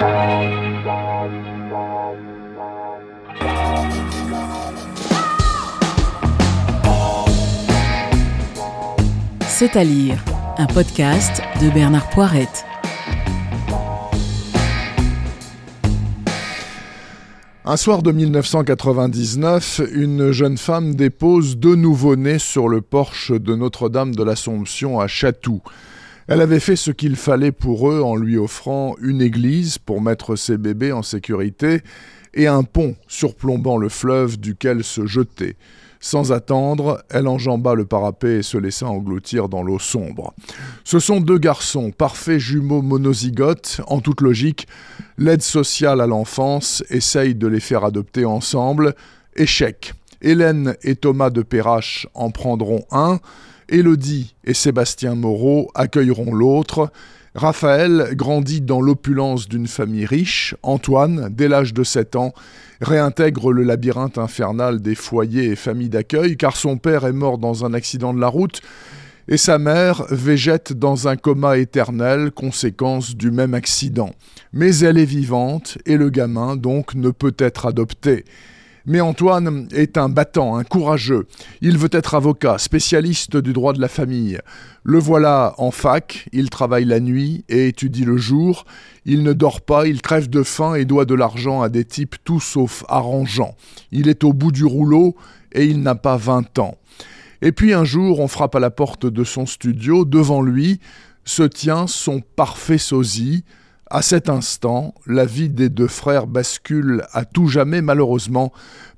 C'est à lire, un podcast de Bernard Poirette. Un soir de 1999, une jeune femme dépose deux nouveau-nés sur le porche de Notre-Dame de l'Assomption à Chatou. Elle avait fait ce qu'il fallait pour eux en lui offrant une église pour mettre ses bébés en sécurité et un pont surplombant le fleuve duquel se jeter. Sans attendre, elle enjamba le parapet et se laissa engloutir dans l'eau sombre. Ce sont deux garçons, parfaits jumeaux monozygotes, en toute logique. L'aide sociale à l'enfance essaye de les faire adopter ensemble. Échec. Hélène et Thomas de Perrache en prendront un. Élodie et Sébastien Moreau accueilleront l'autre. Raphaël grandit dans l'opulence d'une famille riche. Antoine, dès l'âge de 7 ans, réintègre le labyrinthe infernal des foyers et familles d'accueil, car son père est mort dans un accident de la route, et sa mère végète dans un coma éternel, conséquence du même accident. Mais elle est vivante, et le gamin donc ne peut être adopté. Mais Antoine est un battant, un courageux. Il veut être avocat, spécialiste du droit de la famille. Le voilà en fac, il travaille la nuit et étudie le jour. Il ne dort pas, il crève de faim et doit de l'argent à des types tout sauf arrangeants. Il est au bout du rouleau et il n'a pas vingt ans. Et puis un jour, on frappe à la porte de son studio. Devant lui se tient son parfait sosie, à cet instant, la vie des deux frères bascule à tout jamais, malheureusement,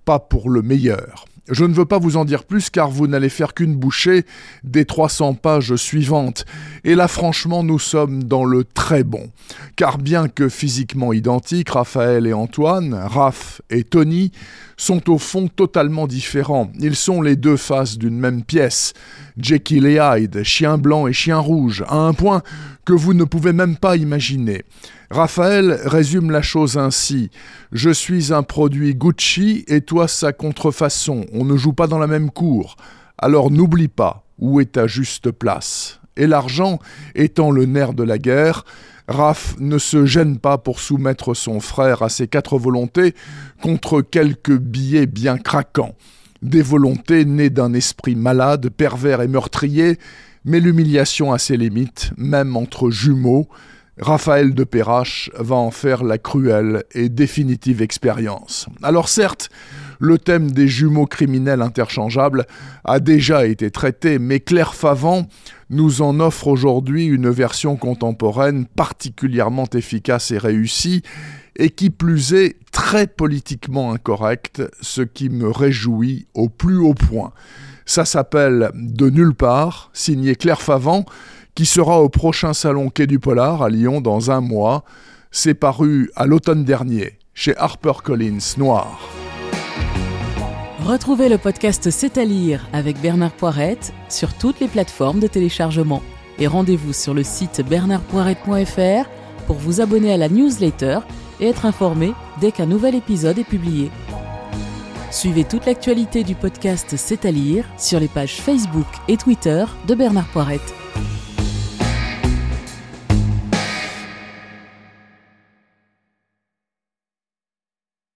pas pour le meilleur. Je ne veux pas vous en dire plus car vous n'allez faire qu'une bouchée des 300 pages suivantes. Et là franchement nous sommes dans le très bon. Car bien que physiquement identiques, Raphaël et Antoine, Raph et Tony, sont au fond totalement différents. Ils sont les deux faces d'une même pièce. Jekyll et Hyde, chien blanc et chien rouge, à un point que vous ne pouvez même pas imaginer. Raphaël résume la chose ainsi Je suis un produit Gucci et toi sa contrefaçon. On ne joue pas dans la même cour. Alors n'oublie pas où est ta juste place. Et l'argent étant le nerf de la guerre, Raph ne se gêne pas pour soumettre son frère à ses quatre volontés contre quelques billets bien craquants. Des volontés nées d'un esprit malade, pervers et meurtrier, mais l'humiliation a ses limites, même entre jumeaux, Raphaël de Perrache va en faire la cruelle et définitive expérience. Alors certes, le thème des jumeaux criminels interchangeables a déjà été traité, mais Claire Favant nous en offre aujourd'hui une version contemporaine particulièrement efficace et réussie, et qui plus est très politiquement incorrecte, ce qui me réjouit au plus haut point. Ça s'appelle De nulle part, signé Claire Favant, qui sera au prochain salon Quai du Polar à Lyon dans un mois. C'est paru à l'automne dernier chez HarperCollins Noir. Retrouvez le podcast C'est à lire avec Bernard Poirette sur toutes les plateformes de téléchargement. Et rendez-vous sur le site bernardpoirette.fr pour vous abonner à la newsletter et être informé dès qu'un nouvel épisode est publié. Suivez toute l'actualité du podcast C'est à lire sur les pages Facebook et Twitter de Bernard Poirette.